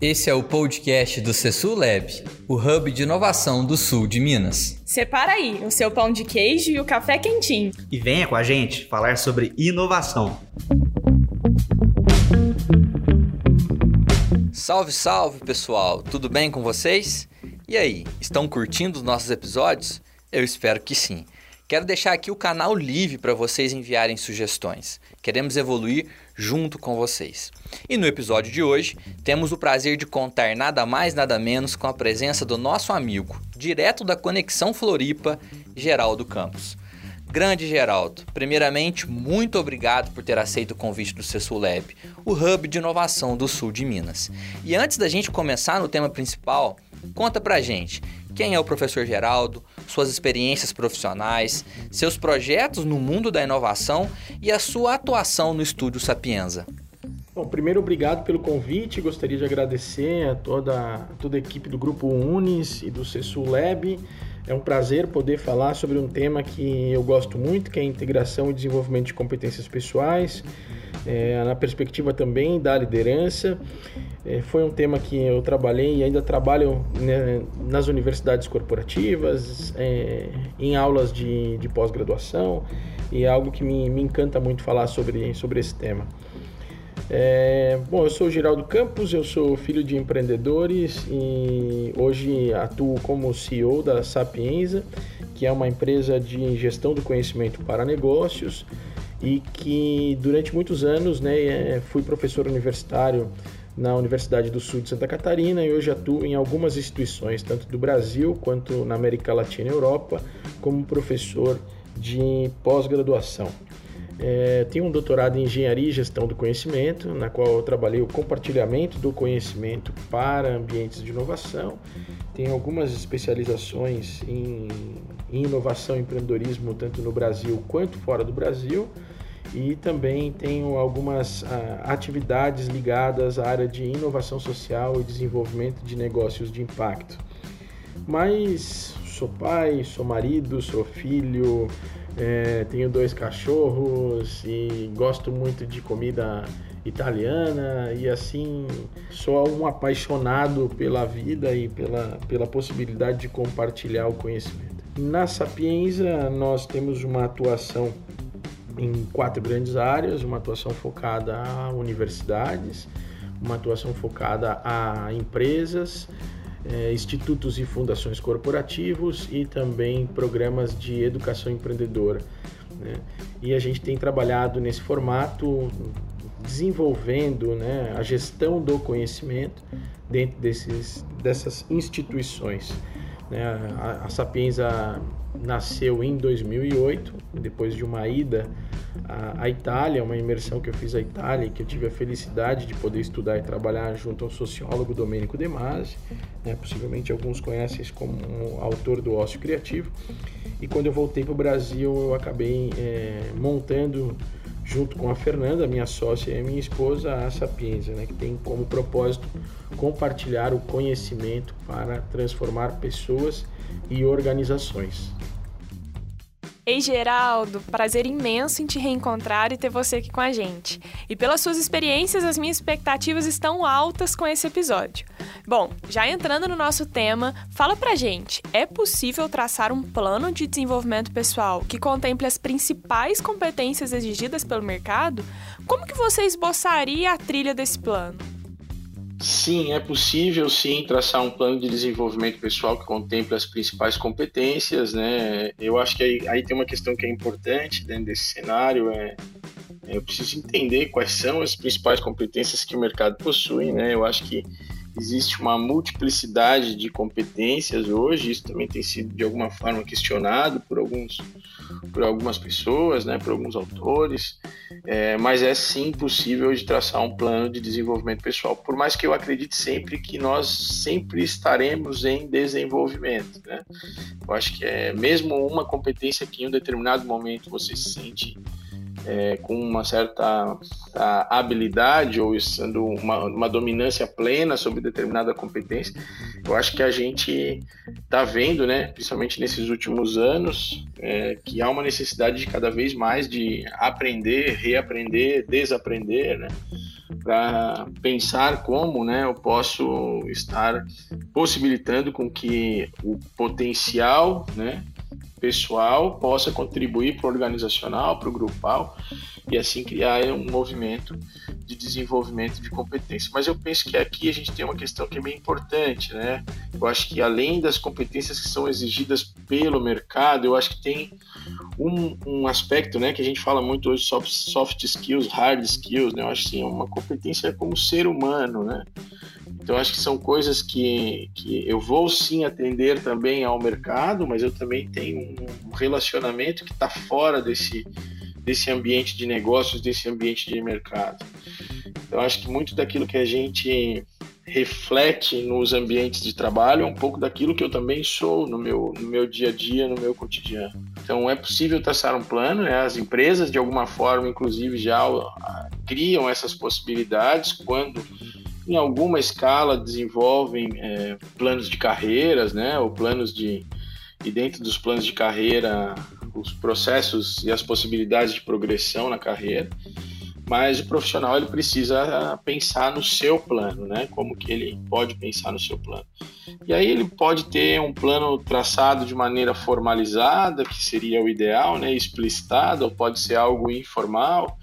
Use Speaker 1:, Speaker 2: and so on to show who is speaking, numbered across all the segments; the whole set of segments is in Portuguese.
Speaker 1: Esse é o podcast do Cesul Lab, o hub de inovação do sul de Minas.
Speaker 2: Separa aí o seu pão de queijo e o café quentinho.
Speaker 3: E venha com a gente falar sobre inovação.
Speaker 1: Salve, salve pessoal, tudo bem com vocês? E aí, estão curtindo os nossos episódios? Eu espero que sim. Quero deixar aqui o canal livre para vocês enviarem sugestões. Queremos evoluir junto com vocês. E no episódio de hoje, temos o prazer de contar nada mais, nada menos com a presença do nosso amigo, direto da Conexão Floripa, Geraldo Campos. Grande Geraldo, primeiramente, muito obrigado por ter aceito o convite do Cesulab, o hub de inovação do sul de Minas. E antes da gente começar no tema principal, conta pra gente quem é o professor Geraldo, suas experiências profissionais, seus projetos no mundo da inovação e a sua atuação no Estúdio Sapienza.
Speaker 4: Bom, primeiro, obrigado pelo convite. Gostaria de agradecer a toda, toda a equipe do Grupo Unis e do CESUL Lab. É um prazer poder falar sobre um tema que eu gosto muito, que é a integração e desenvolvimento de competências pessoais, é, na perspectiva também da liderança. É, foi um tema que eu trabalhei e ainda trabalho né, nas universidades corporativas, é, em aulas de, de pós-graduação, e é algo que me, me encanta muito falar sobre, sobre esse tema. É, bom, eu sou Geraldo Campos, eu sou filho de empreendedores e hoje atuo como CEO da Sapienza, que é uma empresa de gestão do conhecimento para negócios e que durante muitos anos né, é, fui professor universitário na Universidade do Sul de Santa Catarina e hoje atuo em algumas instituições, tanto do Brasil quanto na América Latina e Europa, como professor de pós-graduação. É, tenho um doutorado em Engenharia e Gestão do Conhecimento, na qual eu trabalhei o compartilhamento do conhecimento para ambientes de inovação. Tenho algumas especializações em, em inovação e empreendedorismo, tanto no Brasil quanto fora do Brasil e também tenho algumas ah, atividades ligadas à área de inovação social e desenvolvimento de negócios de impacto. Mas sou pai, sou marido, sou filho, é, tenho dois cachorros e gosto muito de comida italiana e assim sou um apaixonado pela vida e pela, pela possibilidade de compartilhar o conhecimento. Na Sapienza nós temos uma atuação em quatro grandes áreas: uma atuação focada a universidades, uma atuação focada a empresas, eh, institutos e fundações corporativos e também programas de educação empreendedora. Né? E a gente tem trabalhado nesse formato, desenvolvendo né, a gestão do conhecimento dentro desses, dessas instituições. Né? A, a Sapienza nasceu em 2008, depois de uma ida à, Itália, uma imersão que eu fiz à Itália, que eu tive a felicidade de poder estudar e trabalhar junto ao sociólogo Domenico De Masi, né? possivelmente alguns conhecem como autor do Ócio Criativo. E quando eu voltei para o Brasil, eu acabei é, montando junto com a Fernanda, minha sócia e minha esposa, a Sapienza, né, que tem como propósito compartilhar o conhecimento para transformar pessoas e organizações.
Speaker 2: Ei, Geraldo, prazer imenso em te reencontrar e ter você aqui com a gente. E pelas suas experiências, as minhas expectativas estão altas com esse episódio. Bom, já entrando no nosso tema, fala pra gente: é possível traçar um plano de desenvolvimento pessoal que contemple as principais competências exigidas pelo mercado? Como que você esboçaria a trilha desse plano?
Speaker 4: Sim, é possível sim traçar um plano de desenvolvimento pessoal que contemple as principais competências, né? Eu acho que aí, aí tem uma questão que é importante dentro desse cenário, é, é eu preciso entender quais são as principais competências que o mercado possui, né? Eu acho que existe uma multiplicidade de competências hoje, isso também tem sido de alguma forma questionado por alguns por algumas pessoas, né, por alguns autores, é, mas é sim possível de traçar um plano de desenvolvimento pessoal, por mais que eu acredite sempre que nós sempre estaremos em desenvolvimento, né? Eu acho que é mesmo uma competência que em um determinado momento você se sente é, com uma certa habilidade ou sendo uma, uma, dominância plena sobre determinada competência, eu acho que a gente está vendo, né, principalmente nesses últimos anos, é, que há uma necessidade de cada vez mais de aprender, reaprender, desaprender, né? para pensar como né, eu posso estar possibilitando com que o potencial né, pessoal possa contribuir para o organizacional, para o grupal e assim criar um movimento de desenvolvimento de competência. Mas eu penso que aqui a gente tem uma questão que é bem importante, né? Eu acho que além das competências que são exigidas pelo mercado, eu acho que tem um, um aspecto, né, que a gente fala muito hoje soft, soft skills, hard skills, né? Eu acho que sim, uma competência como ser humano, né? Então, acho que são coisas que, que eu vou sim atender também ao mercado, mas eu também tenho um relacionamento que está fora desse, desse ambiente de negócios, desse ambiente de mercado. Então, acho que muito daquilo que a gente reflete nos ambientes de trabalho é um pouco daquilo que eu também sou no meu, no meu dia a dia, no meu cotidiano. Então, é possível traçar um plano, né? as empresas, de alguma forma, inclusive, já criam essas possibilidades quando em alguma escala desenvolvem é, planos de carreiras, né, ou planos de e dentro dos planos de carreira os processos e as possibilidades de progressão na carreira, mas o profissional ele precisa pensar no seu plano, né, como que ele pode pensar no seu plano. E aí ele pode ter um plano traçado de maneira formalizada, que seria o ideal, né, explicitado, ou pode ser algo informal,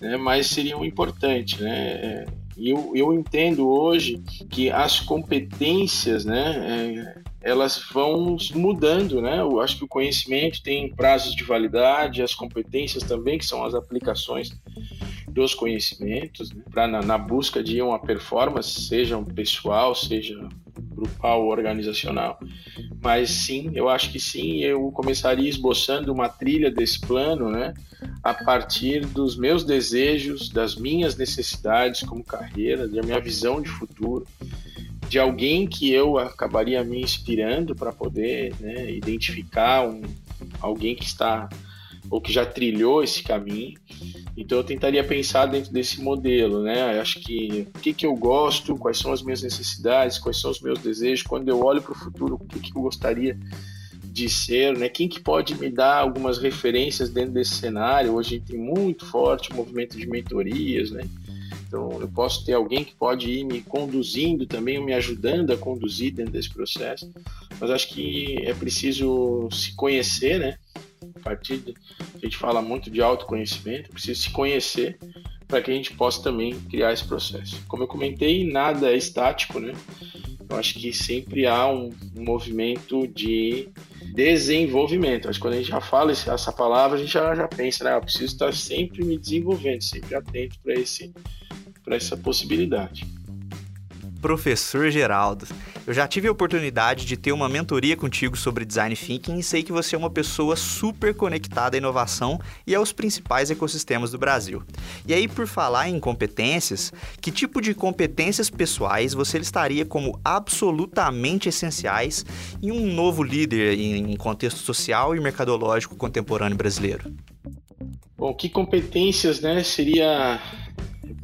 Speaker 4: né, mas seria um importante, né, e eu, eu entendo hoje que as competências, né, é, elas vão mudando, né? Eu acho que o conhecimento tem prazos de validade, as competências também, que são as aplicações dos conhecimentos, né? para na, na, busca de uma performance, seja pessoal, seja grupal, organizacional. Mas sim, eu acho que sim, eu começaria esboçando uma trilha desse plano, né? A partir dos meus desejos, das minhas necessidades como carreira, da minha visão de futuro, de alguém que eu acabaria me inspirando para poder né, identificar um, alguém que está ou que já trilhou esse caminho. Então eu tentaria pensar dentro desse modelo, né? Eu acho que o que, que eu gosto, quais são as minhas necessidades, quais são os meus desejos, quando eu olho para o futuro, o que, que eu gostaria de ser, né? Quem que pode me dar algumas referências dentro desse cenário? Hoje tem muito forte o movimento de mentorias, né? Então eu posso ter alguém que pode ir me conduzindo também, me ajudando a conduzir dentro desse processo. Mas acho que é preciso se conhecer, né? A partir de, a gente fala muito de autoconhecimento, precisa se conhecer para que a gente possa também criar esse processo. Como eu comentei, nada é estático, né? Eu acho que sempre há um, um movimento de desenvolvimento. Acho que quando a gente já fala essa palavra, a gente já, já pensa, né? Eu preciso estar sempre me desenvolvendo, sempre atento para essa possibilidade
Speaker 3: professor Geraldo. Eu já tive a oportunidade de ter uma mentoria contigo sobre design thinking e sei que você é uma pessoa super conectada à inovação e aos principais ecossistemas do Brasil. E aí, por falar em competências, que tipo de competências pessoais você listaria como absolutamente essenciais em um novo líder em contexto social e mercadológico contemporâneo brasileiro?
Speaker 4: Bom, que competências, né, seria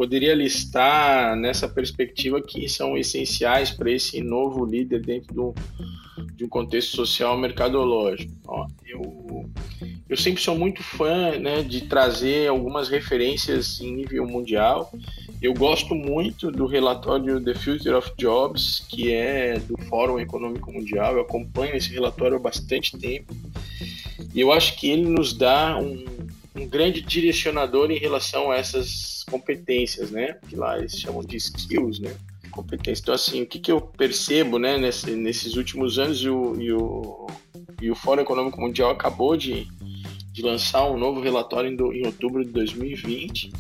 Speaker 4: poderia listar nessa perspectiva que são essenciais para esse novo líder dentro do, de um contexto social mercadológico. Ó, eu, eu sempre sou muito fã né, de trazer algumas referências em nível mundial. Eu gosto muito do relatório The Future of Jobs, que é do Fórum Econômico Mundial. Eu acompanho esse relatório há bastante tempo. E eu acho que ele nos dá um, um grande direcionador em relação a essas competências, né? Que lá eles chamam de skills, né? Competências. Então, assim, o que, que eu percebo, né, nesse, nesses últimos anos, e o, e o, e o Fórum Econômico Mundial acabou de, de lançar um novo relatório em, do, em outubro de 2020,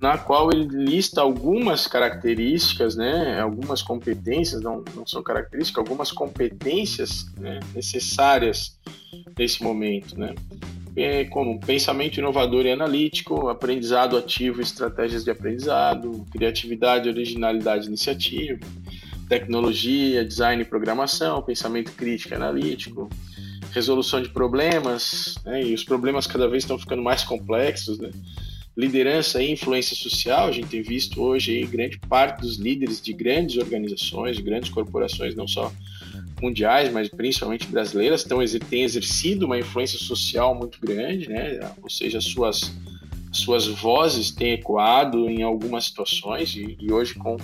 Speaker 4: na qual ele lista algumas características, né, algumas competências, não, não são características, algumas competências né, necessárias nesse momento, né como pensamento inovador e analítico, aprendizado ativo estratégias de aprendizado, criatividade, originalidade iniciativa, tecnologia, design e programação, pensamento crítico e analítico, resolução de problemas, né, e os problemas cada vez estão ficando mais complexos, né? liderança e influência social, a gente tem visto hoje aí, grande parte dos líderes de grandes organizações, de grandes corporações, não só mundiais, mas principalmente brasileiras, têm exercido uma influência social muito grande, né? ou seja, suas, suas vozes têm ecoado em algumas situações e, e hoje com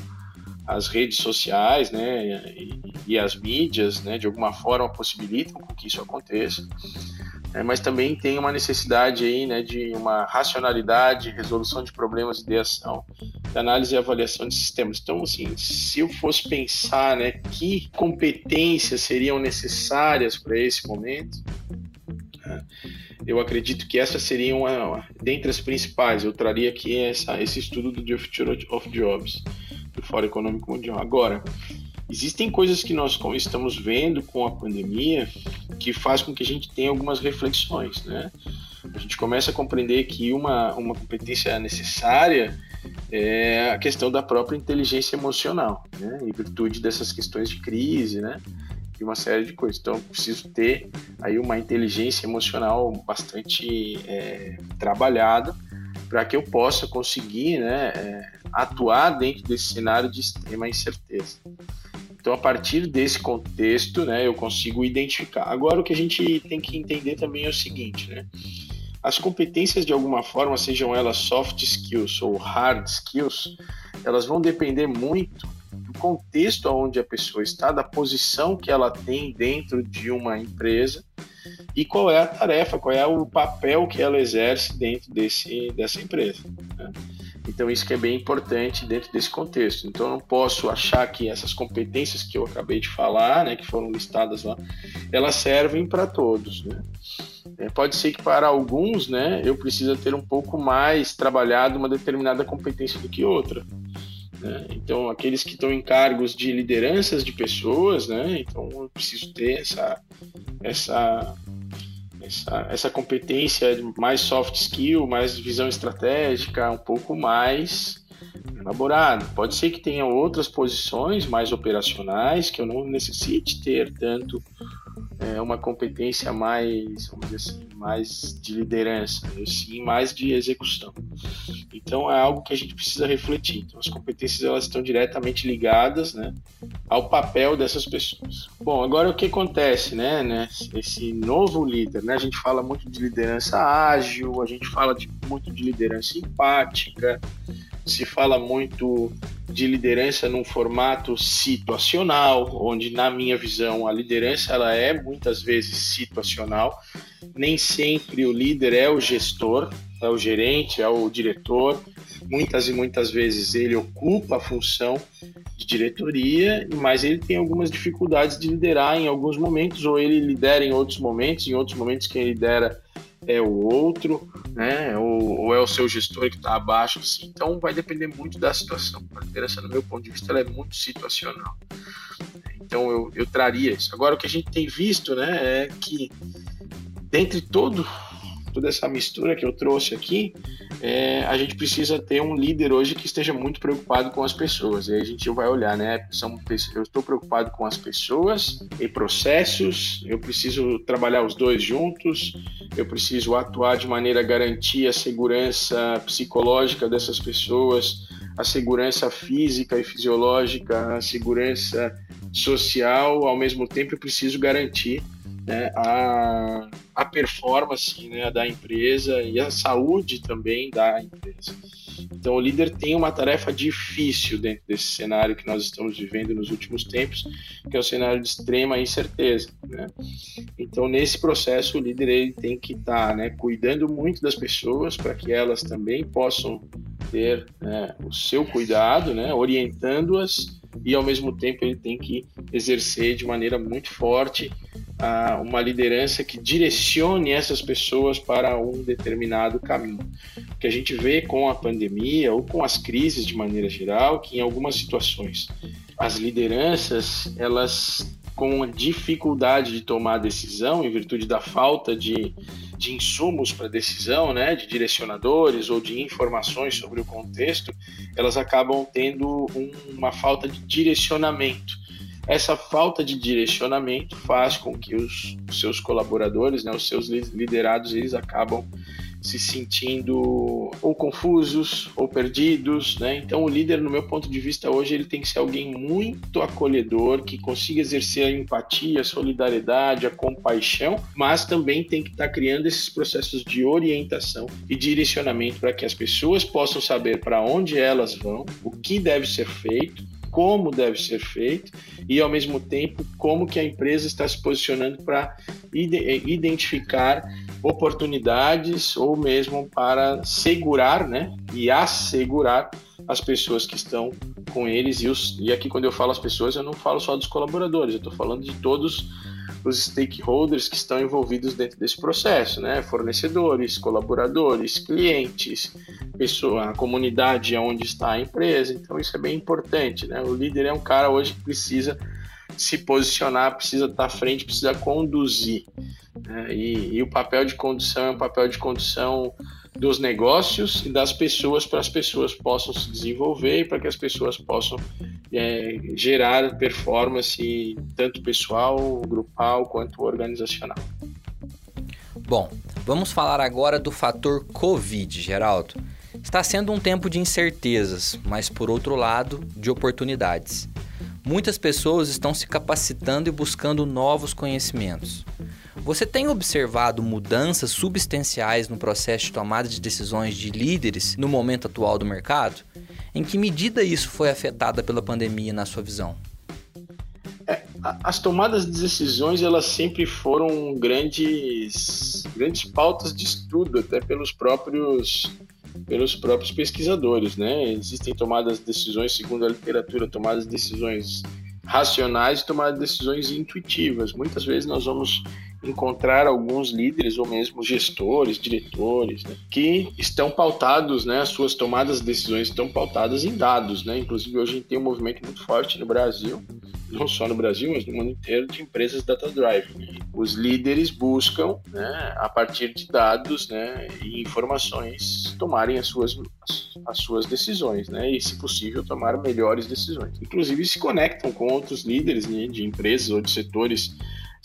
Speaker 4: as redes sociais, né, e, e, as mídias, né, de alguma forma possibilitam que isso aconteça. É, mas também tem uma necessidade aí, né, de uma racionalidade, resolução de problemas, ideação, de análise e avaliação de sistemas. Então, assim, se eu fosse pensar, né, que competências seriam necessárias para esse momento, né, eu acredito que essas seriam, uma, dentre as principais, eu traria aqui essa, esse estudo do The Future of Jobs, do Fórum Econômico Mundial. Agora, existem coisas que nós estamos vendo com a pandemia que faz com que a gente tenha algumas reflexões, né? A gente começa a compreender que uma, uma competência necessária é a questão da própria inteligência emocional, né? Em virtude dessas questões de crise, né? E uma série de coisas. Então, preciso ter aí uma inteligência emocional bastante é, trabalhada para que eu possa conseguir, né? É, atuar dentro desse cenário de extrema incerteza. Então, a partir desse contexto, né, eu consigo identificar. Agora, o que a gente tem que entender também é o seguinte, né? As competências, de alguma forma, sejam elas soft skills ou hard skills, elas vão depender muito do contexto onde a pessoa está, da posição que ela tem dentro de uma empresa e qual é a tarefa, qual é o papel que ela exerce dentro desse, dessa empresa. Né? Então, isso que é bem importante dentro desse contexto. Então, eu não posso achar que essas competências que eu acabei de falar, né, que foram listadas lá, elas servem para todos, né? É, pode ser que para alguns, né, eu precisa ter um pouco mais trabalhado uma determinada competência do que outra. Né? Então, aqueles que estão em cargos de lideranças de pessoas, né, então eu preciso ter essa, essa essa, essa competência mais soft skill, mais visão estratégica, um pouco mais elaborada. Pode ser que tenha outras posições mais operacionais que eu não necessite ter tanto é, uma competência mais, vamos dizer assim, mais de liderança, sim mais de execução. Então é algo que a gente precisa refletir. Então, as competências elas estão diretamente ligadas, né, ao papel dessas pessoas. Bom, agora o que acontece, né, né esse novo líder, né, a gente fala muito de liderança ágil, a gente fala de, muito de liderança empática, se fala muito de liderança num formato situacional, onde na minha visão a liderança ela é muitas vezes situacional. Nem sempre o líder é o gestor, é o gerente, é o diretor. Muitas e muitas vezes ele ocupa a função de diretoria, mas ele tem algumas dificuldades de liderar em alguns momentos, ou ele lidera em outros momentos, em outros momentos quem lidera é o outro, né? Ou, ou é o seu gestor que está abaixo, assim. Então vai depender muito da situação. A liderança, no meu ponto de vista, é muito situacional. Então eu, eu traria isso. Agora o que a gente tem visto, né, é que dentre todo toda essa mistura que eu trouxe aqui, é, a gente precisa ter um líder hoje que esteja muito preocupado com as pessoas. E aí a gente vai olhar, né? São, eu estou preocupado com as pessoas e processos, eu preciso trabalhar os dois juntos, eu preciso atuar de maneira a garantir a segurança psicológica dessas pessoas, a segurança física e fisiológica, a segurança social, ao mesmo tempo eu preciso garantir né, a, a performance né, da empresa e a saúde também da empresa. Então, o líder tem uma tarefa difícil dentro desse cenário que nós estamos vivendo nos últimos tempos, que é um cenário de extrema incerteza. Né? Então, nesse processo, o líder ele tem que estar tá, né, cuidando muito das pessoas para que elas também possam ter né, o seu cuidado, né, orientando-as e ao mesmo tempo ele tem que exercer de maneira muito forte uh, uma liderança que direcione essas pessoas para um determinado caminho. O que a gente vê com a pandemia ou com as crises de maneira geral, que em algumas situações as lideranças elas com dificuldade de tomar decisão em virtude da falta de, de insumos para decisão, né, de direcionadores ou de informações sobre o contexto, elas acabam tendo um, uma falta de direcionamento. Essa falta de direcionamento faz com que os, os seus colaboradores, né, os seus liderados, eles acabam se sentindo ou confusos ou perdidos, né? Então o líder, no meu ponto de vista hoje, ele tem que ser alguém muito acolhedor, que consiga exercer a empatia, a solidariedade, a compaixão, mas também tem que estar tá criando esses processos de orientação e direcionamento para que as pessoas possam saber para onde elas vão, o que deve ser feito como deve ser feito e ao mesmo tempo como que a empresa está se posicionando para identificar oportunidades ou mesmo para segurar, né, e assegurar as pessoas que estão com eles. E, os, e aqui quando eu falo as pessoas eu não falo só dos colaboradores, eu estou falando de todos os stakeholders que estão envolvidos dentro desse processo, né? Fornecedores, colaboradores, clientes, pessoa, a comunidade onde está a empresa. Então isso é bem importante, né? O líder é um cara hoje que precisa se posicionar, precisa estar à frente, precisa conduzir. Né? E, e o papel de condução é um papel de condução dos negócios e das pessoas para as pessoas possam se desenvolver e para que as pessoas possam é, gerar performance tanto pessoal, grupal quanto organizacional.
Speaker 1: Bom, vamos falar agora do fator Covid, Geraldo. Está sendo um tempo de incertezas, mas por outro lado, de oportunidades. Muitas pessoas estão se capacitando e buscando novos conhecimentos. Você tem observado mudanças substanciais no processo de tomada de decisões de líderes no momento atual do mercado? Em que medida isso foi afetada pela pandemia na sua visão?
Speaker 4: É, as tomadas de decisões elas sempre foram grandes, grandes pautas de estudo até pelos próprios pelos próprios pesquisadores, né? Existem tomadas de decisões segundo a literatura, tomadas de decisões racionais e tomadas de decisões intuitivas. Muitas vezes nós vamos encontrar alguns líderes ou mesmo gestores, diretores, né, que estão pautados, né, as suas tomadas de decisões estão pautadas em dados, né? Inclusive hoje a gente tem um movimento muito forte no Brasil, não só no Brasil, mas no mundo inteiro de empresas data drive. Os líderes buscam, né, a partir de dados, né, e informações, tomarem as suas as suas decisões, né, e se possível tomar melhores decisões. Inclusive se conectam com outros líderes né, de empresas ou de setores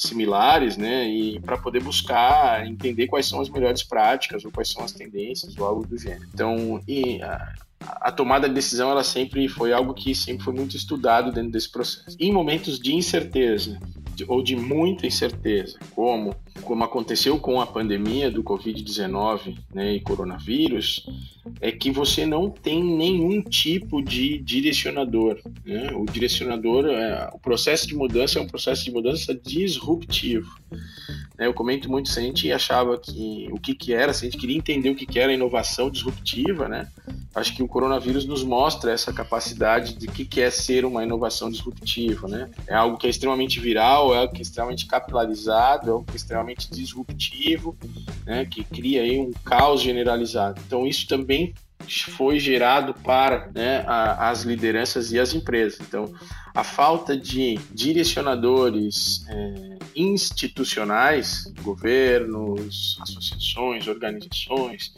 Speaker 4: similares, né? E para poder buscar entender quais são as melhores práticas ou quais são as tendências ou algo do gênero. Então, e a, a tomada de decisão ela sempre foi algo que sempre foi muito estudado dentro desse processo. Em momentos de incerteza, ou de muita incerteza, como, como aconteceu com a pandemia do Covid-19 né, e coronavírus, é que você não tem nenhum tipo de direcionador. Né? O direcionador, é, o processo de mudança é um processo de mudança disruptivo. Né? Eu comento muito, se a gente achava que o que, que era, se a gente queria entender o que, que era inovação disruptiva, né? acho que o coronavírus nos mostra essa capacidade de que, que é ser uma inovação disruptiva, né? É algo que é extremamente viral, é algo que é extremamente capitalizado, é algo que é extremamente disruptivo, né? Que cria aí um caos generalizado. Então isso também foi gerado para né, a, as lideranças e as empresas. Então, a falta de direcionadores é, institucionais, governos, associações, organizações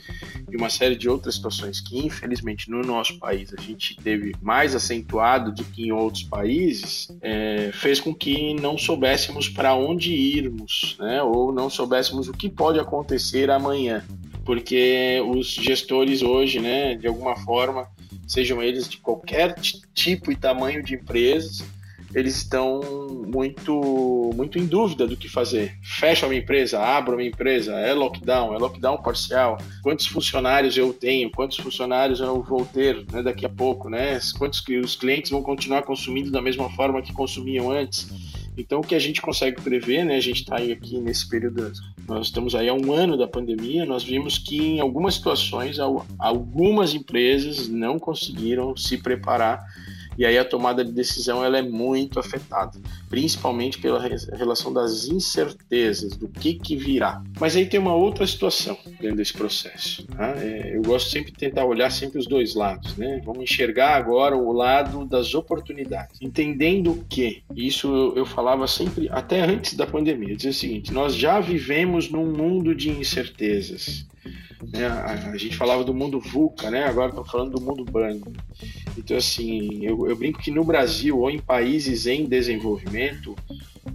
Speaker 4: e uma série de outras situações que, infelizmente, no nosso país a gente teve mais acentuado do que em outros países, é, fez com que não soubéssemos para onde irmos, né, ou não soubéssemos o que pode acontecer amanhã. Porque os gestores hoje, né, de alguma forma, sejam eles de qualquer tipo e tamanho de empresas, eles estão muito muito em dúvida do que fazer. Fecha uma empresa, abro uma empresa, é lockdown, é lockdown parcial. Quantos funcionários eu tenho? Quantos funcionários eu vou ter né, daqui a pouco? Né? Quantos que os clientes vão continuar consumindo da mesma forma que consumiam antes? Então, o que a gente consegue prever, né? A gente está aqui nesse período, nós estamos aí há um ano da pandemia, nós vimos que em algumas situações, algumas empresas não conseguiram se preparar e aí a tomada de decisão ela é muito afetada, principalmente pela relação das incertezas do que, que virá. Mas aí tem uma outra situação dentro desse processo. Tá? É, eu gosto sempre de tentar olhar sempre os dois lados, né? Vamos enxergar agora o lado das oportunidades, entendendo que isso eu, falava sempre até antes da pandemia, dizia o seguinte: nós já vivemos num mundo de incertezas. Né? A, a, gente falava do mundo VUCA, né? agora estamos falando do mundo BANG. Então, assim, eu, eu, brinco que no Brasil ou em países em desenvolvimento,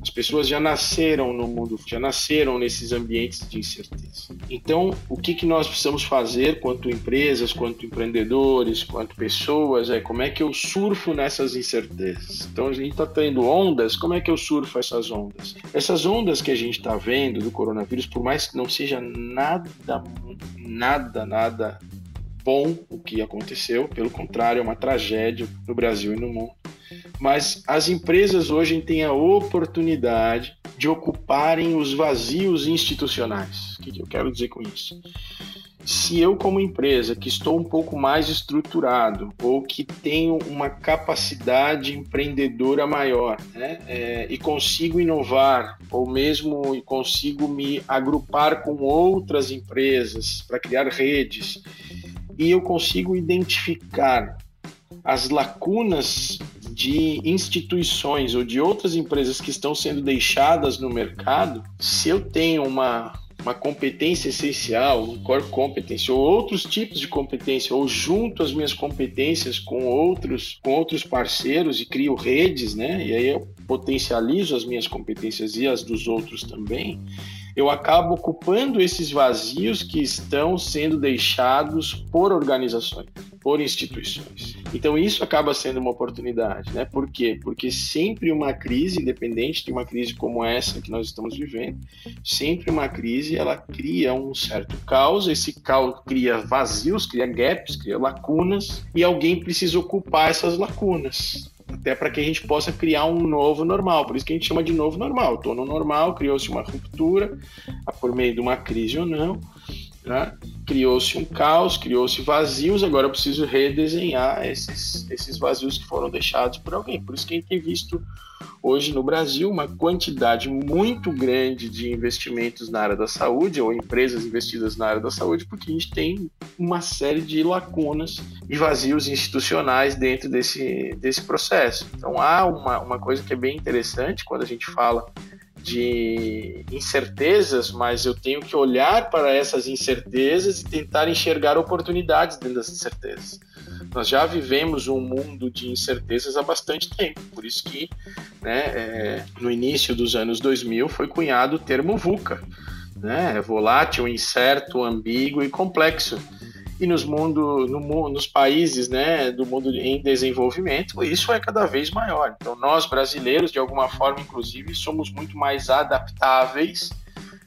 Speaker 4: As pessoas já nasceram no mundo, já nasceram nesses ambientes de incerteza. Então, o que, que nós precisamos fazer quanto empresas, quanto empreendedores, quanto pessoas, é como é que eu surfo nessas incertezas? Então, a gente está tendo ondas, como é que eu surfo essas ondas? Essas ondas que a gente está vendo do coronavírus, por mais que não seja nada, nada, nada bom o que aconteceu, pelo contrário, é uma tragédia no Brasil e no mundo. Mas as empresas hoje têm a oportunidade de ocuparem os vazios institucionais. O que eu quero dizer com isso? Se eu, como empresa, que estou um pouco mais estruturado ou que tenho uma capacidade empreendedora maior né, é, e consigo inovar, ou mesmo consigo me agrupar com outras empresas para criar redes, e eu consigo identificar as lacunas de instituições ou de outras empresas que estão sendo deixadas no mercado, se eu tenho uma, uma competência essencial, um core competence, ou outros tipos de competência, ou junto as minhas competências com outros, com outros parceiros e crio redes, né? E aí eu potencializo as minhas competências e as dos outros também eu acabo ocupando esses vazios que estão sendo deixados por organizações, por instituições. Então isso acaba sendo uma oportunidade, né? Por quê? Porque sempre uma crise, independente de uma crise como essa que nós estamos vivendo, sempre uma crise ela cria um certo caos, esse caos cria vazios, cria gaps, cria lacunas e alguém precisa ocupar essas lacunas até para que a gente possa criar um novo normal. Por isso que a gente chama de novo normal. Estou no normal, criou-se uma ruptura, por meio de uma crise ou não, né? criou-se um caos, criou-se vazios, agora eu preciso redesenhar esses, esses vazios que foram deixados por alguém. Por isso que a gente tem visto hoje no Brasil uma quantidade muito grande de investimentos na área da saúde ou empresas investidas na área da saúde, porque a gente tem uma série de lacunas e vazios institucionais dentro desse, desse processo. Então há uma, uma coisa que é bem interessante quando a gente fala de incertezas, mas eu tenho que olhar para essas incertezas e tentar enxergar oportunidades dentro das incertezas. Nós já vivemos um mundo de incertezas há bastante tempo, por isso que né, é, no início dos anos 2000 foi cunhado o termo VUCA, né, volátil, incerto, ambíguo e complexo e nos mundo, no, nos países né, do mundo em desenvolvimento, isso é cada vez maior. Então, nós brasileiros, de alguma forma, inclusive, somos muito mais adaptáveis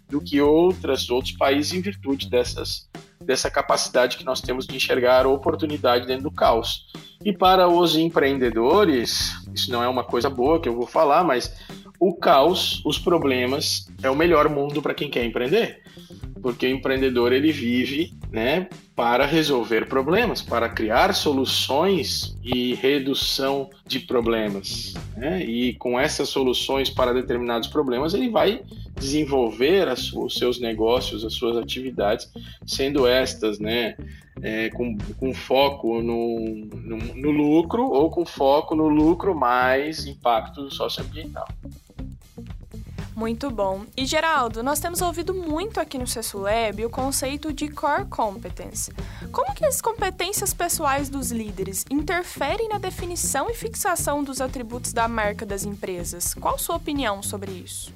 Speaker 4: do que outras, outros países em virtude dessas, dessa capacidade que nós temos de enxergar oportunidade dentro do caos. E para os empreendedores, isso não é uma coisa boa que eu vou falar, mas o caos, os problemas, é o melhor mundo para quem quer empreender porque o empreendedor ele vive né, para resolver problemas, para criar soluções e redução de problemas. Né? E com essas soluções para determinados problemas, ele vai desenvolver as, os seus negócios, as suas atividades, sendo estas né, é, com, com foco no, no, no lucro ou com foco no lucro mais impacto socioambiental.
Speaker 2: Muito bom. E Geraldo, nós temos ouvido muito aqui no CESULEB o conceito de core competence. Como que as competências pessoais dos líderes interferem na definição e fixação dos atributos da marca das empresas? Qual sua opinião sobre isso?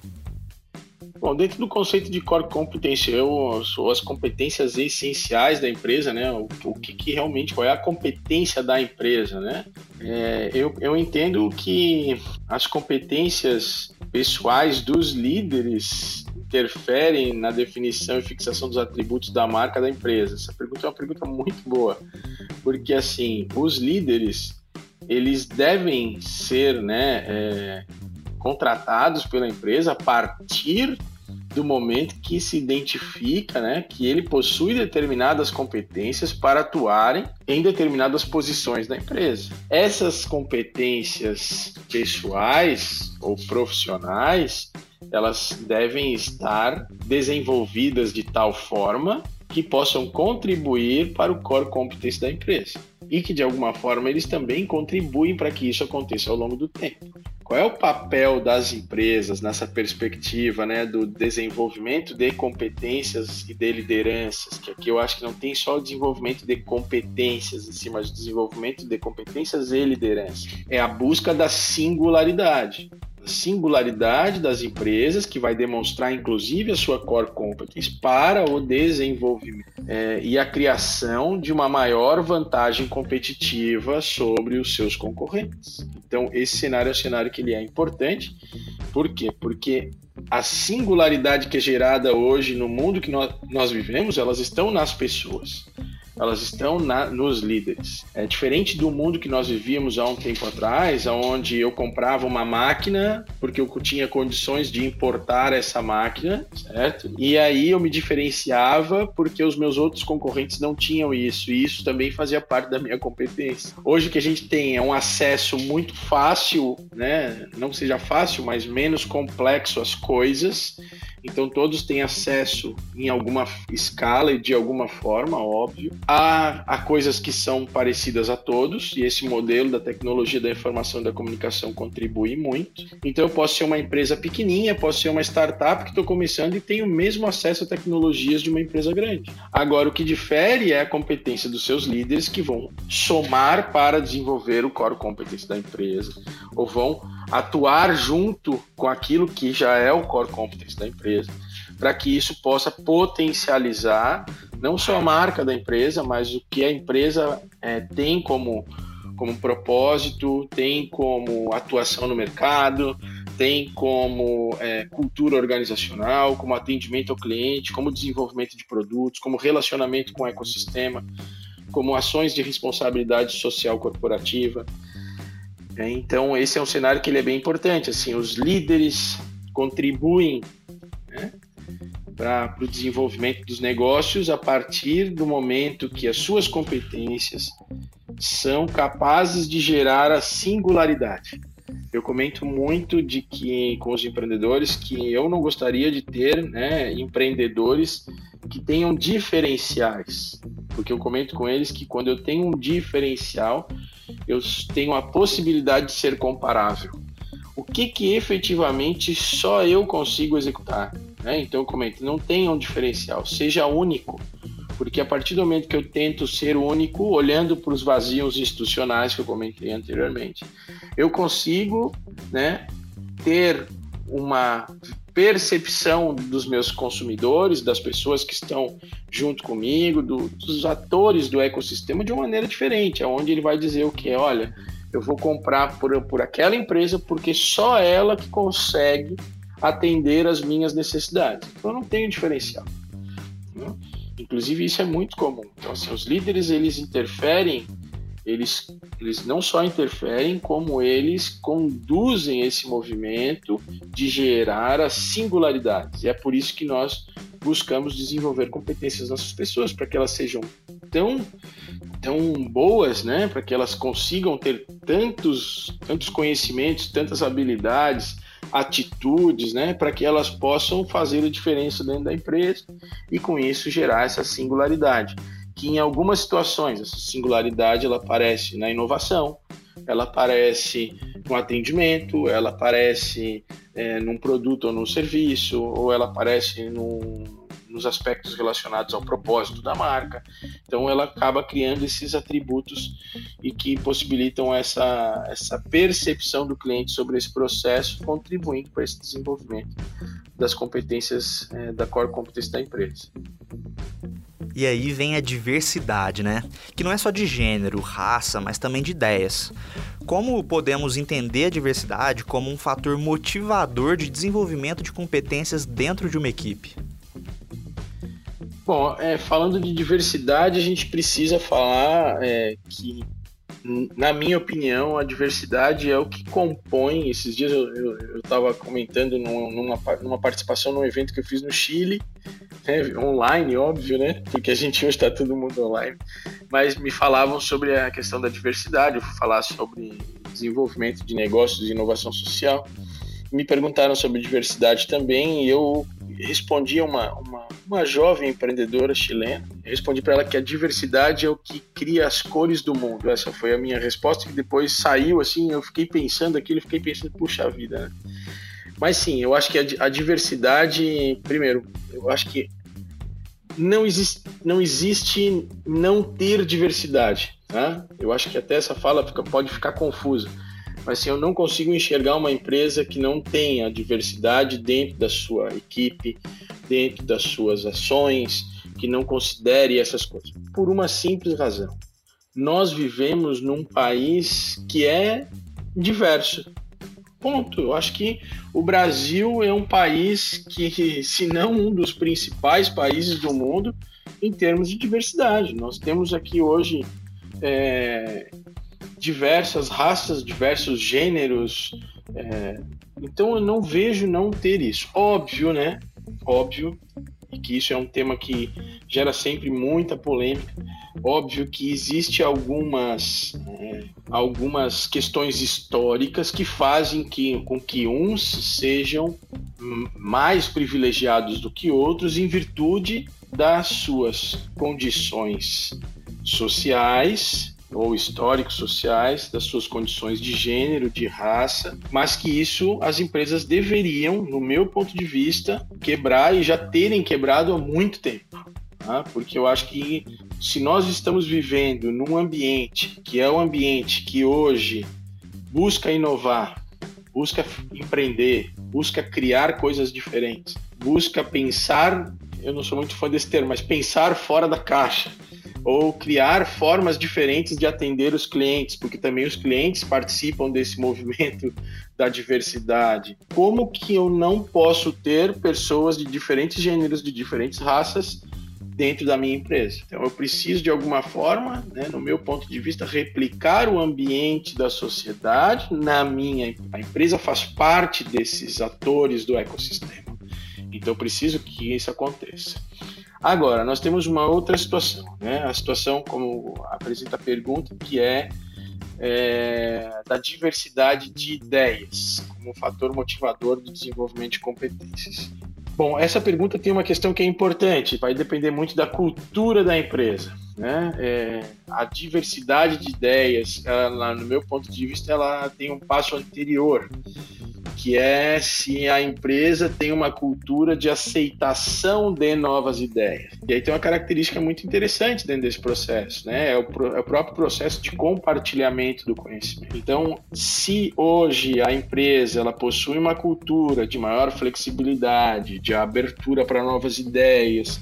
Speaker 4: Bom, dentro do conceito de core competence, eu sou as competências essenciais da empresa, né? O, o que, que, realmente qual é a competência da empresa, né? É, eu, eu entendo que as competências pessoais dos líderes interferem na definição e fixação dos atributos da marca da empresa? Essa pergunta é uma pergunta muito boa, porque assim, os líderes eles devem ser, né, é, contratados pela empresa a partir do momento que se identifica né, que ele possui determinadas competências para atuarem em determinadas posições da empresa. Essas competências pessoais ou profissionais, elas devem estar desenvolvidas de tal forma que possam contribuir para o core competence da empresa e que de alguma forma eles também contribuem para que isso aconteça ao longo do tempo. Qual é o papel das empresas nessa perspectiva né, do desenvolvimento de competências e de lideranças? Que aqui eu acho que não tem só o desenvolvimento de competências em cima do desenvolvimento de competências e liderança. É a busca da singularidade. Singularidade das empresas, que vai demonstrar inclusive a sua core competence para o desenvolvimento é, e a criação de uma maior vantagem competitiva sobre os seus concorrentes. Então, esse cenário é um cenário que ele é importante. Por quê? Porque a singularidade que é gerada hoje no mundo que nós, nós vivemos, elas estão nas pessoas elas estão na, nos líderes. É diferente do mundo que nós vivíamos há um tempo atrás, onde eu comprava uma máquina porque eu tinha condições de importar essa máquina, certo? E aí eu me diferenciava porque os meus outros concorrentes não tinham isso, e isso também fazia parte da minha competência. Hoje que a gente tem é um acesso muito fácil, né? Não seja fácil, mas menos complexo às coisas então todos têm acesso em alguma escala e de alguma forma, óbvio, a, coisas que são parecidas a todos, e esse modelo da tecnologia da informação e da comunicação contribui muito. Então eu posso ser uma empresa pequenininha, posso ser uma startup que estou começando e tenho o mesmo acesso a tecnologias de uma empresa grande. Agora o que difere é a competência dos seus líderes que vão somar para desenvolver o core competence da empresa, ou vão atuar junto com aquilo que já é o core competence da empresa, para que isso possa potencializar não só a marca da empresa, mas o que a empresa é, tem como, como propósito, tem como atuação no mercado, tem como é, cultura organizacional, como atendimento ao cliente, como desenvolvimento de produtos, como relacionamento com o ecossistema, como ações de responsabilidade social corporativa. É, então esse é um cenário que ele é bem importante. Assim, os líderes contribuem né, para o desenvolvimento dos negócios a partir do momento que as suas competências são capazes de gerar a singularidade. Eu comento muito de que com os empreendedores que eu não gostaria de ter né, empreendedores que tenham diferenciais, porque eu comento com eles que quando eu tenho um diferencial, eu tenho a possibilidade de ser comparável. O que que efetivamente só eu consigo executar? Né? Então eu comento, não tenha um diferencial, seja único, porque a partir do momento que eu tento ser único, olhando para os vazios institucionais que eu comentei anteriormente, eu consigo né, ter uma percepção dos meus consumidores, das pessoas que estão junto comigo, do, dos atores do ecossistema de uma maneira diferente, onde ele vai dizer o que? Olha, eu vou comprar por, por aquela empresa porque só ela que consegue atender as minhas necessidades. Então eu não tenho diferencial. Né? Inclusive isso é muito comum. Então assim, os líderes eles interferem eles, eles não só interferem, como eles conduzem esse movimento de gerar as singularidades. E é por isso que nós buscamos desenvolver competências nas pessoas, para que elas sejam tão, tão boas, né? para que elas consigam ter tantos, tantos conhecimentos, tantas habilidades, atitudes, né, para que elas possam fazer a diferença dentro da empresa e com isso gerar essa singularidade que em algumas situações essa singularidade ela aparece na inovação, ela aparece no atendimento, ela aparece é, num produto ou num serviço, ou ela aparece nos aspectos relacionados ao propósito da marca. Então ela acaba criando esses atributos e que possibilitam essa, essa percepção do cliente sobre esse processo, contribuindo para esse desenvolvimento das competências é, da core competence da empresa.
Speaker 3: E aí vem a diversidade, né? Que não é só de gênero, raça, mas também de ideias. Como podemos entender a diversidade como um fator motivador de desenvolvimento de competências dentro de uma equipe?
Speaker 4: Bom, é, falando de diversidade, a gente precisa falar é, que na minha opinião, a diversidade é o que compõe. Esses dias eu estava comentando numa, numa, participação num evento que eu fiz no Chile, né, online, óbvio, né? Porque a gente hoje está todo mundo online. Mas me falavam sobre a questão da diversidade, eu falar sobre desenvolvimento de negócios e inovação social. Me perguntaram sobre diversidade também e eu respondi a uma, uma, uma jovem empreendedora chilena. Eu respondi para ela que a diversidade é o que cria as cores do mundo. Essa foi a minha resposta, que depois saiu assim, eu fiquei pensando aquilo, fiquei pensando, puxa vida, né? Mas sim, eu acho que a diversidade, primeiro, eu acho que não existe, não existe não ter diversidade. Tá? Eu acho que até essa fala fica, pode ficar confusa. mas assim, eu não consigo enxergar uma empresa que não tenha diversidade dentro da sua equipe, dentro das suas ações, que não considere essas coisas. Por uma simples razão. Nós vivemos num país que é diverso. Ponto. Eu acho que o Brasil é um país que, se não um dos principais países do mundo, em termos de diversidade. Nós temos aqui hoje é, diversas raças, diversos gêneros. É, então eu não vejo não ter isso. Óbvio, né? Óbvio e que isso é um tema que gera sempre muita polêmica. Óbvio que existe algumas é, algumas questões históricas que fazem que, com que uns sejam mais privilegiados do que outros em virtude das suas condições sociais ou históricos sociais, das suas condições de gênero, de raça, mas que isso as empresas deveriam, no meu ponto de vista, quebrar e já terem quebrado há muito tempo. Tá? Porque eu acho que se nós estamos vivendo num ambiente que é o um ambiente que hoje busca inovar, busca empreender, busca criar coisas diferentes, busca pensar, eu não sou muito fã desse termo, mas pensar fora da caixa ou criar formas diferentes de atender os clientes, porque também os clientes participam desse movimento da diversidade. Como que eu não posso ter pessoas de diferentes gêneros, de diferentes raças dentro da minha empresa? Então eu preciso de alguma forma, né, no meu ponto de vista, replicar o ambiente da sociedade na minha a empresa faz parte desses atores do ecossistema. Então preciso que isso aconteça. Agora, nós temos uma outra situação, né? A situação, como apresenta a pergunta, que é, é da diversidade de ideias como fator motivador do desenvolvimento de competências. Bom, essa pergunta tem uma questão que é importante, vai depender muito da cultura da empresa. Né? É, a diversidade de ideias, ela, no meu ponto de vista, ela tem um passo anterior que é se a empresa tem uma cultura de aceitação de novas ideias. E aí tem uma característica muito interessante dentro desse processo, né? É o, é o próprio processo de compartilhamento do conhecimento. Então, se hoje a empresa ela possui uma cultura de maior flexibilidade, de abertura para novas ideias,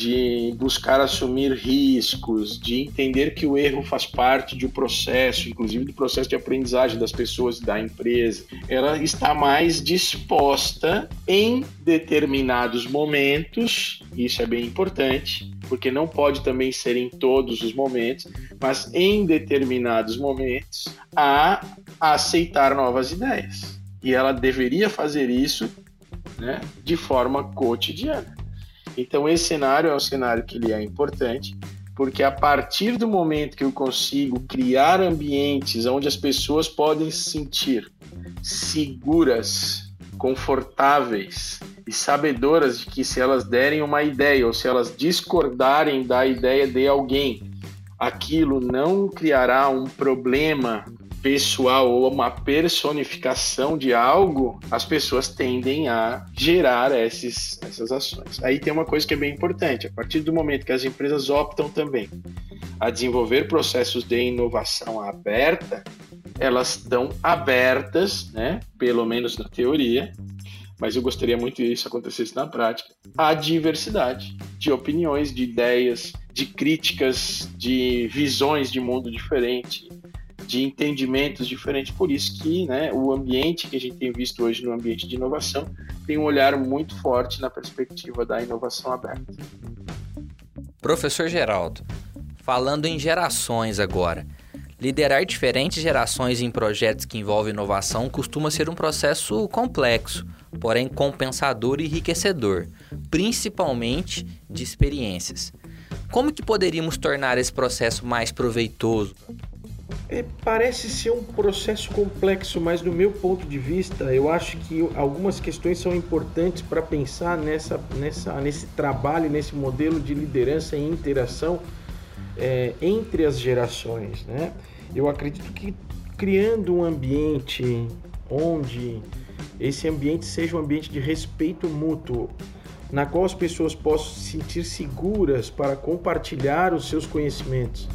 Speaker 4: de buscar assumir riscos, de entender que o erro faz parte de um processo, inclusive do processo de aprendizagem das pessoas e da empresa. Ela está mais disposta em determinados momentos, isso é bem importante, porque não pode também ser em todos os momentos, mas em determinados momentos, a aceitar novas ideias. E ela deveria fazer isso né, de forma cotidiana. Então esse cenário é um cenário que ele é importante, porque a partir do momento que eu consigo criar ambientes onde as pessoas podem se sentir seguras, confortáveis e sabedoras de que se elas derem uma ideia ou se elas discordarem da ideia de alguém, aquilo não criará um problema pessoal ou uma personificação de algo, as pessoas tendem a gerar esses, essas ações. Aí tem uma coisa que é bem importante: a partir do momento que as empresas optam também a desenvolver processos de inovação aberta, elas estão abertas, né, pelo menos na teoria, mas eu gostaria muito que isso acontecesse na prática, à diversidade de opiniões, de ideias, de críticas, de visões de mundo diferente, de entendimentos diferentes. Por isso que né, o ambiente que a gente tem visto hoje no ambiente de inovação tem um olhar muito forte na perspectiva da inovação aberta.
Speaker 1: Professor Geraldo, falando em gerações agora. Liderar diferentes gerações em projetos que envolvem inovação costuma ser um processo complexo, porém compensador e enriquecedor, principalmente de experiências. Como que poderíamos tornar esse processo mais proveitoso?
Speaker 4: É, parece ser um processo complexo, mas do meu ponto de vista, eu acho que algumas questões são importantes para pensar nessa, nessa, nesse trabalho, nesse modelo de liderança e interação é, entre as gerações. Né? Eu acredito que criando um ambiente onde esse ambiente seja um ambiente de respeito mútuo, na qual as pessoas possam se sentir seguras para compartilhar os seus conhecimentos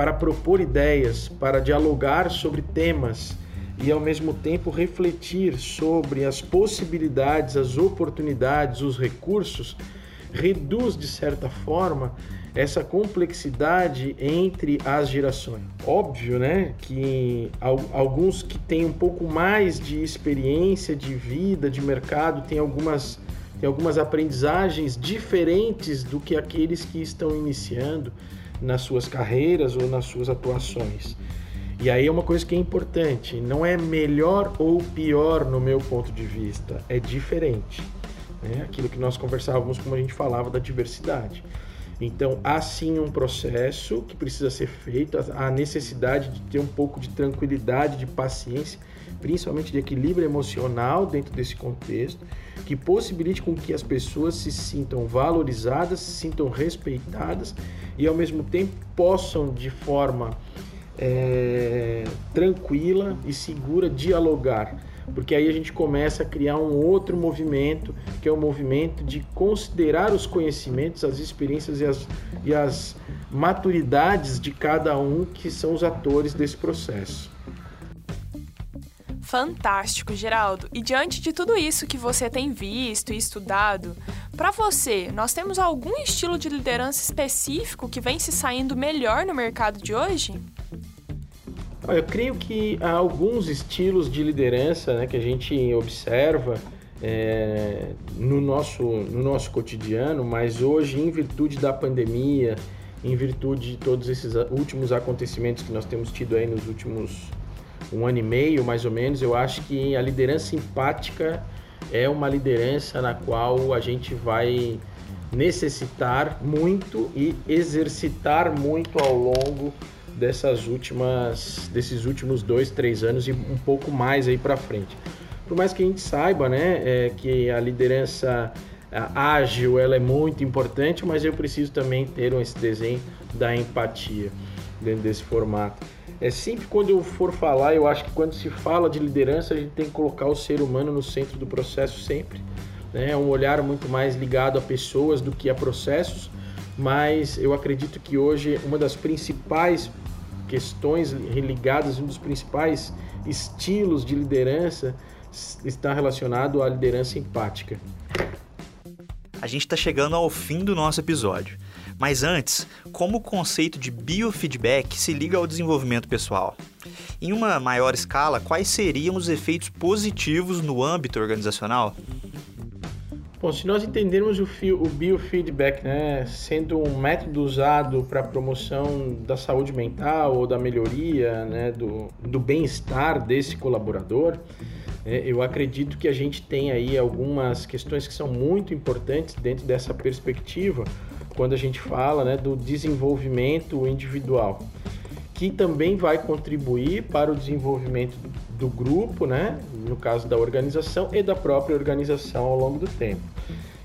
Speaker 4: para propor ideias, para dialogar sobre temas e ao mesmo tempo refletir sobre as possibilidades, as oportunidades, os recursos, reduz de certa forma essa complexidade entre as gerações. Óbvio, né, que alguns que têm um pouco mais de experiência de vida, de mercado, têm algumas tem algumas aprendizagens diferentes do que aqueles que estão iniciando nas suas carreiras ou nas suas atuações. E aí é uma coisa que é importante, não é melhor ou pior no meu ponto de vista, é diferente. Né? Aquilo que nós conversávamos, como a gente falava da diversidade. Então, há sim um processo que precisa ser feito, a necessidade de ter um pouco de tranquilidade, de paciência, principalmente de equilíbrio emocional dentro desse contexto, que possibilite com que as pessoas se sintam valorizadas, se sintam respeitadas e ao mesmo tempo possam de forma é, tranquila e segura dialogar porque aí a gente começa a criar um outro movimento, que é o movimento de considerar os conhecimentos, as experiências e as, e as maturidades de cada um que são os atores desse processo.
Speaker 2: Fantástico, Geraldo. E diante de tudo isso que você tem visto e estudado, para você, nós temos algum estilo de liderança específico que vem se saindo melhor no mercado de hoje?
Speaker 4: Eu creio que há alguns estilos de liderança né, que a gente observa é, no, nosso, no nosso cotidiano, mas hoje, em virtude da pandemia, em virtude de todos esses últimos acontecimentos que nós temos tido aí nos últimos um ano e meio, mais ou menos, eu acho que a liderança empática é uma liderança na qual a gente vai necessitar muito e exercitar muito ao longo dessas últimas, desses últimos dois, três anos e um pouco mais aí para frente. Por mais que a gente saiba, né, é, que a liderança ágil ela é muito importante, mas eu preciso também ter esse desenho da empatia dentro desse formato. É sempre quando eu for falar, eu acho que quando se fala de liderança, a gente tem que colocar o ser humano no centro do processo sempre. Né? É um olhar muito mais ligado a pessoas do que a processos, mas eu acredito que hoje uma das principais questões ligadas, um dos principais estilos de liderança está relacionado à liderança empática.
Speaker 3: A gente está chegando ao fim do nosso episódio. Mas antes, como o conceito de biofeedback se liga ao desenvolvimento pessoal? Em uma maior escala, quais seriam os efeitos positivos no âmbito organizacional?
Speaker 4: Bom, se nós entendermos o, o biofeedback né, sendo um método usado para a promoção da saúde mental ou da melhoria né, do, do bem-estar desse colaborador, é, eu acredito que a gente tem aí algumas questões que são muito importantes dentro dessa perspectiva quando a gente fala né, do desenvolvimento individual, que também vai contribuir para o desenvolvimento do grupo, né? no caso da organização, e da própria organização ao longo do tempo.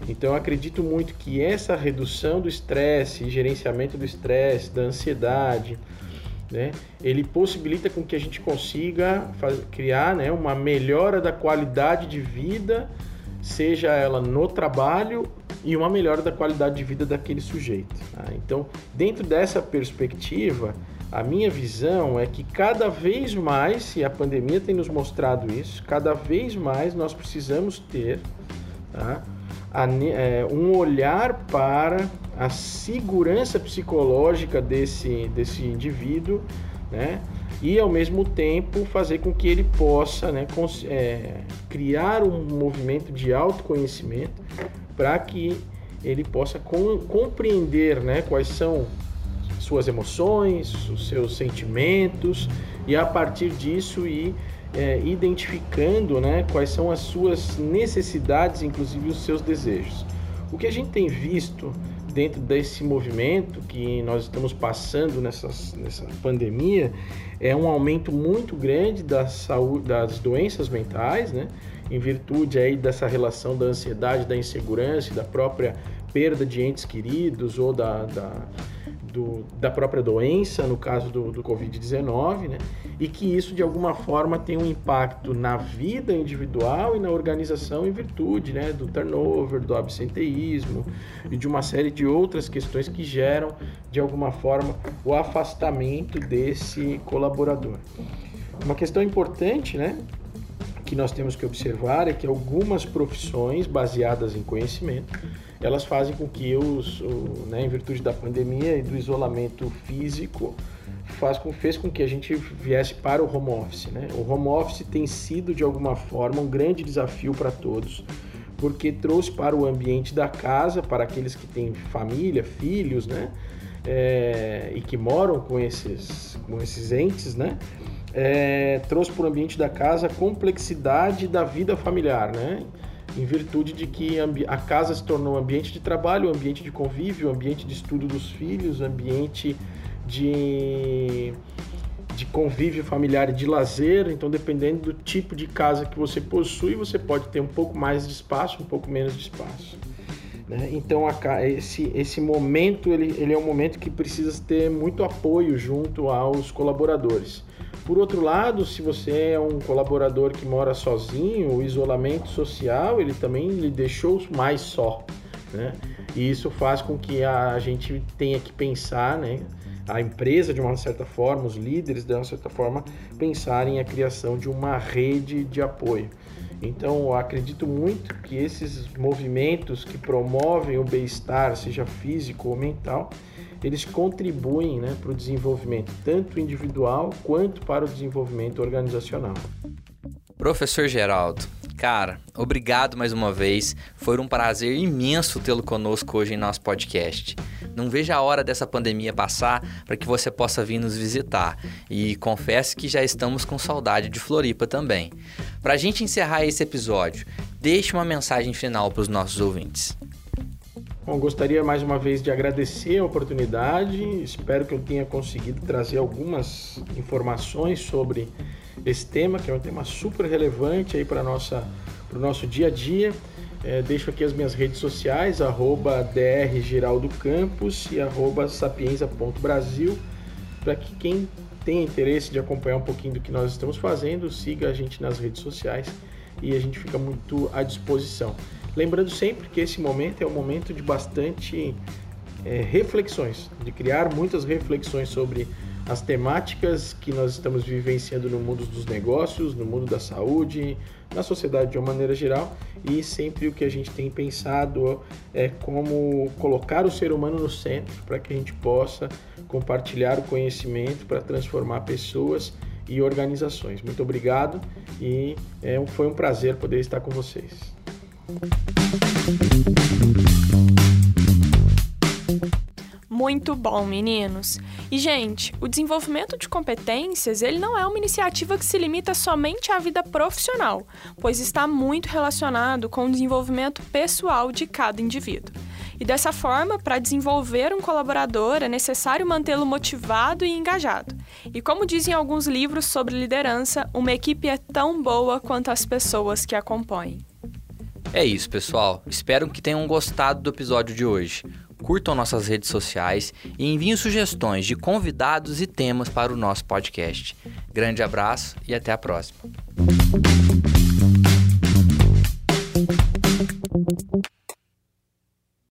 Speaker 4: Então, eu acredito muito que essa redução do estresse, gerenciamento do estresse, da ansiedade, né, ele possibilita com que a gente consiga criar né, uma melhora da qualidade de vida, seja ela no trabalho e uma melhora da qualidade de vida daquele sujeito. Tá? Então, dentro dessa perspectiva, a minha visão é que cada vez mais, e a pandemia tem nos mostrado isso, cada vez mais nós precisamos ter tá, é, um olhar para a segurança psicológica desse, desse indivíduo, né? E ao mesmo tempo fazer com que ele possa né, é, criar um movimento de autoconhecimento para que ele possa com, compreender né, quais são suas emoções, os seus sentimentos e a partir disso ir é, identificando né, quais são as suas necessidades, inclusive os seus desejos. O que a gente tem visto dentro desse movimento que nós estamos passando nessas, nessa pandemia é um aumento muito grande da saúde, das doenças mentais, né? em virtude aí dessa relação da ansiedade, da insegurança da própria perda de entes queridos ou da, da do, da própria doença, no caso do, do Covid-19, né? E que isso de alguma forma tem um impacto na vida individual e na organização em virtude né? do turnover, do absenteísmo e de uma série de outras questões que geram de alguma forma o afastamento desse colaborador. Uma questão importante, né, que nós temos que observar é que algumas profissões baseadas em conhecimento, elas fazem com que os, o, né, em virtude da pandemia e do isolamento físico, faz com, fez com que a gente viesse para o home office. Né? O home office tem sido, de alguma forma, um grande desafio para todos, porque trouxe para o ambiente da casa, para aqueles que têm família, filhos, né? É, e que moram com esses, com esses entes, né? é, trouxe para o ambiente da casa a complexidade da vida familiar, né? Em virtude de que a casa se tornou um ambiente de trabalho, um ambiente de convívio, um ambiente de estudo dos filhos, um ambiente de, de convívio familiar e de lazer. Então, dependendo do tipo de casa que você possui, você pode ter um pouco mais de espaço, um pouco menos de espaço. Né? Então, a, esse, esse momento ele, ele é um momento que precisa ter muito apoio junto aos colaboradores. Por outro lado, se você é um colaborador que mora sozinho, o isolamento social ele também lhe deixou mais só, né? E isso faz com que a gente tenha que pensar, né? A empresa, de uma certa forma, os líderes, de uma certa forma, pensarem a criação de uma rede de apoio. Então, acredito muito que esses movimentos que promovem o bem-estar, seja físico ou mental, eles contribuem né, para o desenvolvimento tanto individual quanto para o desenvolvimento organizacional.
Speaker 1: Professor Geraldo, cara, obrigado mais uma vez. Foi um prazer imenso tê-lo conosco hoje em nosso podcast. Não veja a hora dessa pandemia passar para que você possa vir nos visitar. E confesso que já estamos com saudade de Floripa também. Para a gente encerrar esse episódio, deixe uma mensagem final para os nossos ouvintes.
Speaker 4: Bom, gostaria mais uma vez de agradecer a oportunidade. Espero que eu tenha conseguido trazer algumas informações sobre esse tema, que é um tema super relevante aí para o nosso dia a dia. É, deixo aqui as minhas redes sociais, arroba drgeraldocampus e arroba sapienza.brasil, para que quem tem interesse de acompanhar um pouquinho do que nós estamos fazendo, siga a gente nas redes sociais e a gente fica muito à disposição. Lembrando sempre que esse momento é um momento de bastante é, reflexões, de criar muitas reflexões sobre as temáticas que nós estamos vivenciando no mundo dos negócios, no mundo da saúde, na sociedade de uma maneira geral e sempre o que a gente tem pensado é como colocar o ser humano no centro para que a gente possa compartilhar o conhecimento para transformar pessoas e organizações. Muito obrigado e é, foi um prazer poder estar com vocês.
Speaker 2: Muito bom, meninos. E gente, o desenvolvimento de competências, ele não é uma iniciativa que se limita somente à vida profissional, pois está muito relacionado com o desenvolvimento pessoal de cada indivíduo. E dessa forma, para desenvolver um colaborador é necessário mantê-lo motivado e engajado. E como dizem alguns livros sobre liderança, uma equipe é tão boa quanto as pessoas que a compõem.
Speaker 1: É isso, pessoal. Espero que tenham gostado do episódio de hoje. Curtam nossas redes sociais e enviem sugestões de convidados e temas para o nosso podcast. Grande abraço e até a próxima.